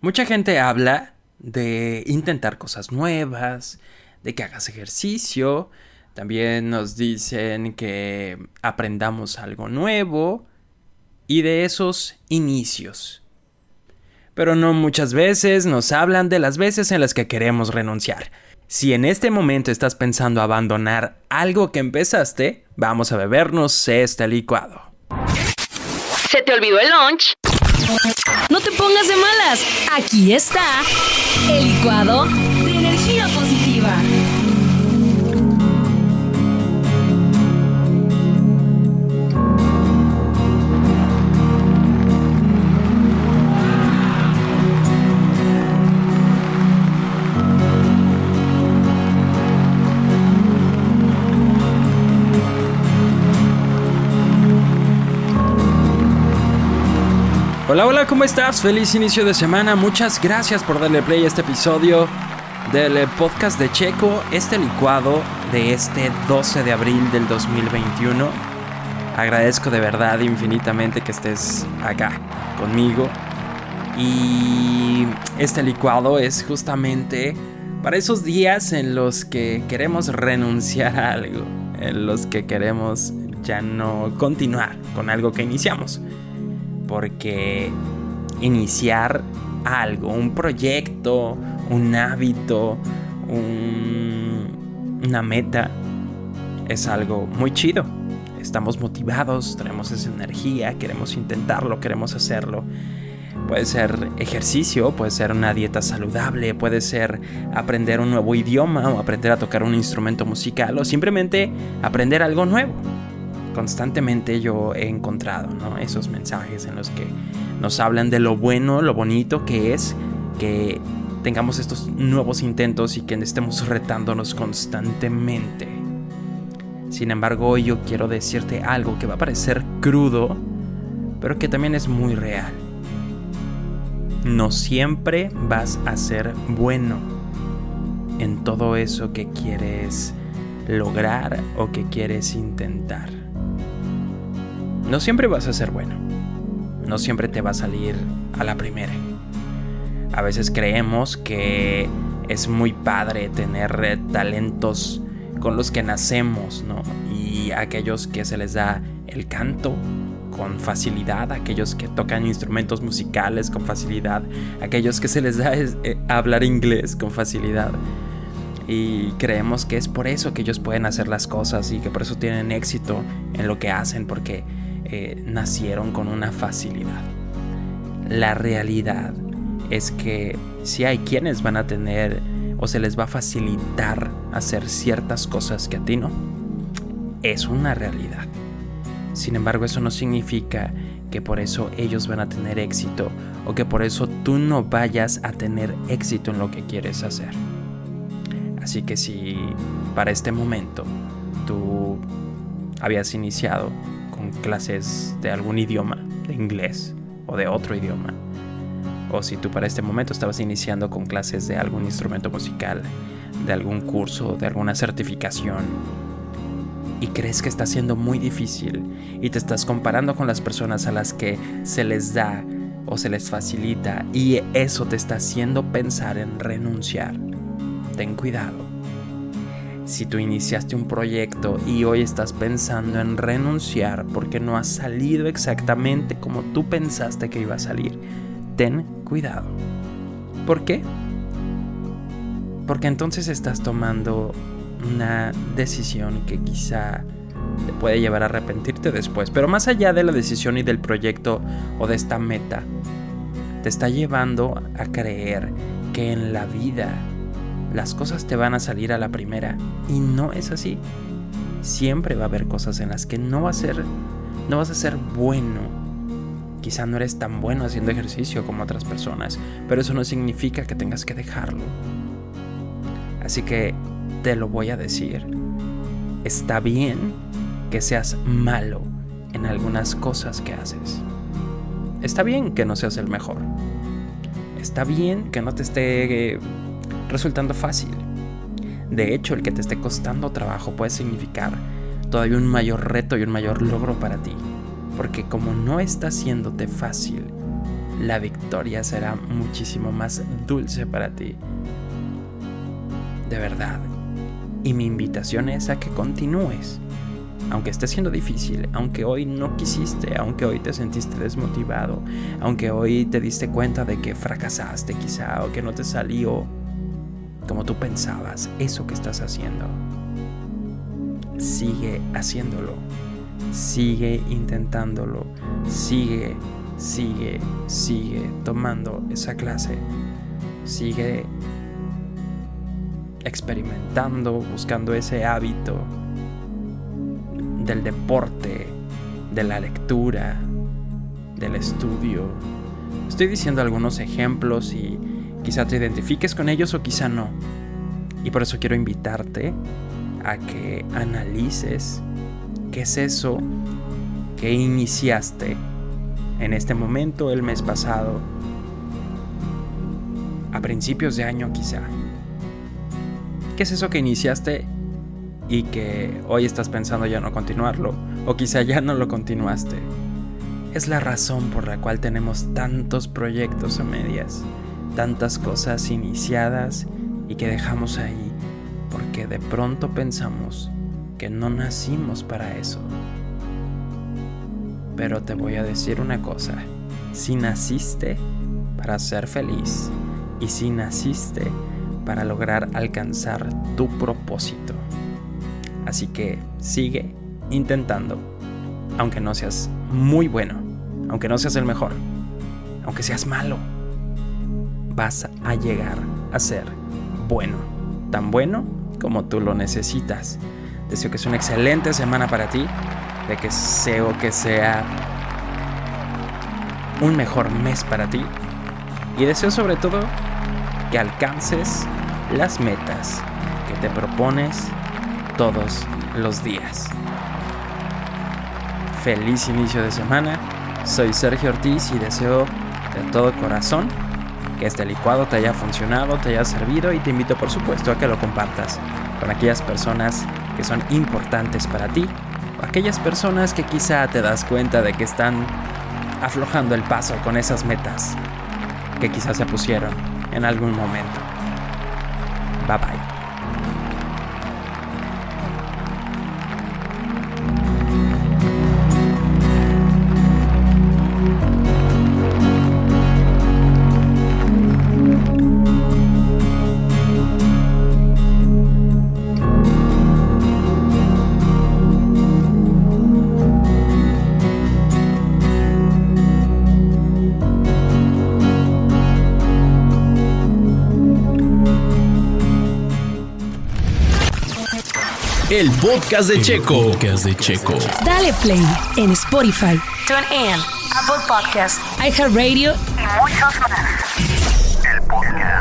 Mucha gente habla de intentar cosas nuevas, de que hagas ejercicio, también nos dicen que aprendamos algo nuevo y de esos inicios. Pero no muchas veces nos hablan de las veces en las que queremos renunciar. Si en este momento estás pensando abandonar algo que empezaste, vamos a bebernos este licuado. ¿Se te olvidó el lunch? No te pongas de malas. Aquí está el licuado Hola, hola, ¿cómo estás? Feliz inicio de semana. Muchas gracias por darle play a este episodio del eh, podcast de Checo, este licuado de este 12 de abril del 2021. Agradezco de verdad infinitamente que estés acá conmigo. Y este licuado es justamente para esos días en los que queremos renunciar a algo, en los que queremos ya no continuar con algo que iniciamos porque iniciar algo, un proyecto, un hábito, una meta, es algo muy chido. Estamos motivados, tenemos esa energía, queremos intentarlo, queremos hacerlo. Puede ser ejercicio, puede ser una dieta saludable, puede ser aprender un nuevo idioma o aprender a tocar un instrumento musical o simplemente aprender algo nuevo constantemente yo he encontrado esos mensajes en los que nos hablan de lo bueno, lo bonito que es que tengamos estos nuevos intentos y que estemos retándonos constantemente. Sin embargo, hoy yo quiero decirte algo que va a parecer crudo, pero que también es muy real. No siempre vas a ser bueno en todo eso que quieres lograr o que quieres intentar. No siempre vas a ser bueno. No siempre te va a salir a la primera. A veces creemos que es muy padre tener talentos con los que nacemos, ¿no? Y aquellos que se les da el canto con facilidad, aquellos que tocan instrumentos musicales con facilidad, aquellos que se les da eh, hablar inglés con facilidad. Y creemos que es por eso que ellos pueden hacer las cosas y que por eso tienen éxito en lo que hacen, porque eh, nacieron con una facilidad. La realidad es que si hay quienes van a tener o se les va a facilitar hacer ciertas cosas que a ti no, es una realidad. Sin embargo, eso no significa que por eso ellos van a tener éxito o que por eso tú no vayas a tener éxito en lo que quieres hacer. Así que si para este momento tú habías iniciado con clases de algún idioma, de inglés o de otro idioma. O si tú para este momento estabas iniciando con clases de algún instrumento musical, de algún curso, de alguna certificación, y crees que está siendo muy difícil y te estás comparando con las personas a las que se les da o se les facilita y eso te está haciendo pensar en renunciar, ten cuidado si tú iniciaste un proyecto y hoy estás pensando en renunciar porque no ha salido exactamente como tú pensaste que iba a salir, ten cuidado. ¿Por qué? Porque entonces estás tomando una decisión que quizá te puede llevar a arrepentirte después. Pero más allá de la decisión y del proyecto o de esta meta, te está llevando a creer que en la vida las cosas te van a salir a la primera. Y no es así. Siempre va a haber cosas en las que no, va a ser, no vas a ser bueno. Quizá no eres tan bueno haciendo ejercicio como otras personas, pero eso no significa que tengas que dejarlo. Así que te lo voy a decir. Está bien que seas malo en algunas cosas que haces. Está bien que no seas el mejor. Está bien que no te esté resultando fácil. De hecho, el que te esté costando trabajo puede significar todavía un mayor reto y un mayor logro para ti. Porque como no está haciéndote fácil, la victoria será muchísimo más dulce para ti. De verdad. Y mi invitación es a que continúes. Aunque esté siendo difícil, aunque hoy no quisiste, aunque hoy te sentiste desmotivado, aunque hoy te diste cuenta de que fracasaste quizá o que no te salió como tú pensabas eso que estás haciendo. Sigue haciéndolo. Sigue intentándolo. Sigue, sigue, sigue tomando esa clase. Sigue experimentando, buscando ese hábito del deporte, de la lectura, del estudio. Estoy diciendo algunos ejemplos y quizá te identifiques con ellos o quizá no. Y por eso quiero invitarte a que analices qué es eso que iniciaste en este momento el mes pasado, a principios de año quizá. ¿Qué es eso que iniciaste y que hoy estás pensando ya no continuarlo? O quizá ya no lo continuaste. Es la razón por la cual tenemos tantos proyectos a medias, tantas cosas iniciadas y que dejamos ahí, porque de pronto pensamos que no nacimos para eso. Pero te voy a decir una cosa, si naciste para ser feliz y si naciste para lograr alcanzar tu propósito. Así que sigue intentando, aunque no seas muy bueno, aunque no seas el mejor, aunque seas malo, vas a llegar a ser bueno, tan bueno como tú lo necesitas. Deseo que sea una excelente semana para ti, de que deseo que sea un mejor mes para ti y deseo sobre todo que alcances las metas que te propones todos los días. Feliz inicio de semana, soy Sergio Ortiz y deseo de todo corazón que este licuado te haya funcionado, te haya servido y te invito por supuesto a que lo compartas con aquellas personas que son importantes para ti o aquellas personas que quizá te das cuenta de que están aflojando el paso con esas metas que quizás se pusieron en algún momento. Bye bye. El podcast de Checo. podcast de Checo. Dale play en Spotify, TuneIn, Apple Podcasts, iHeartRadio y muchos más. El podcast.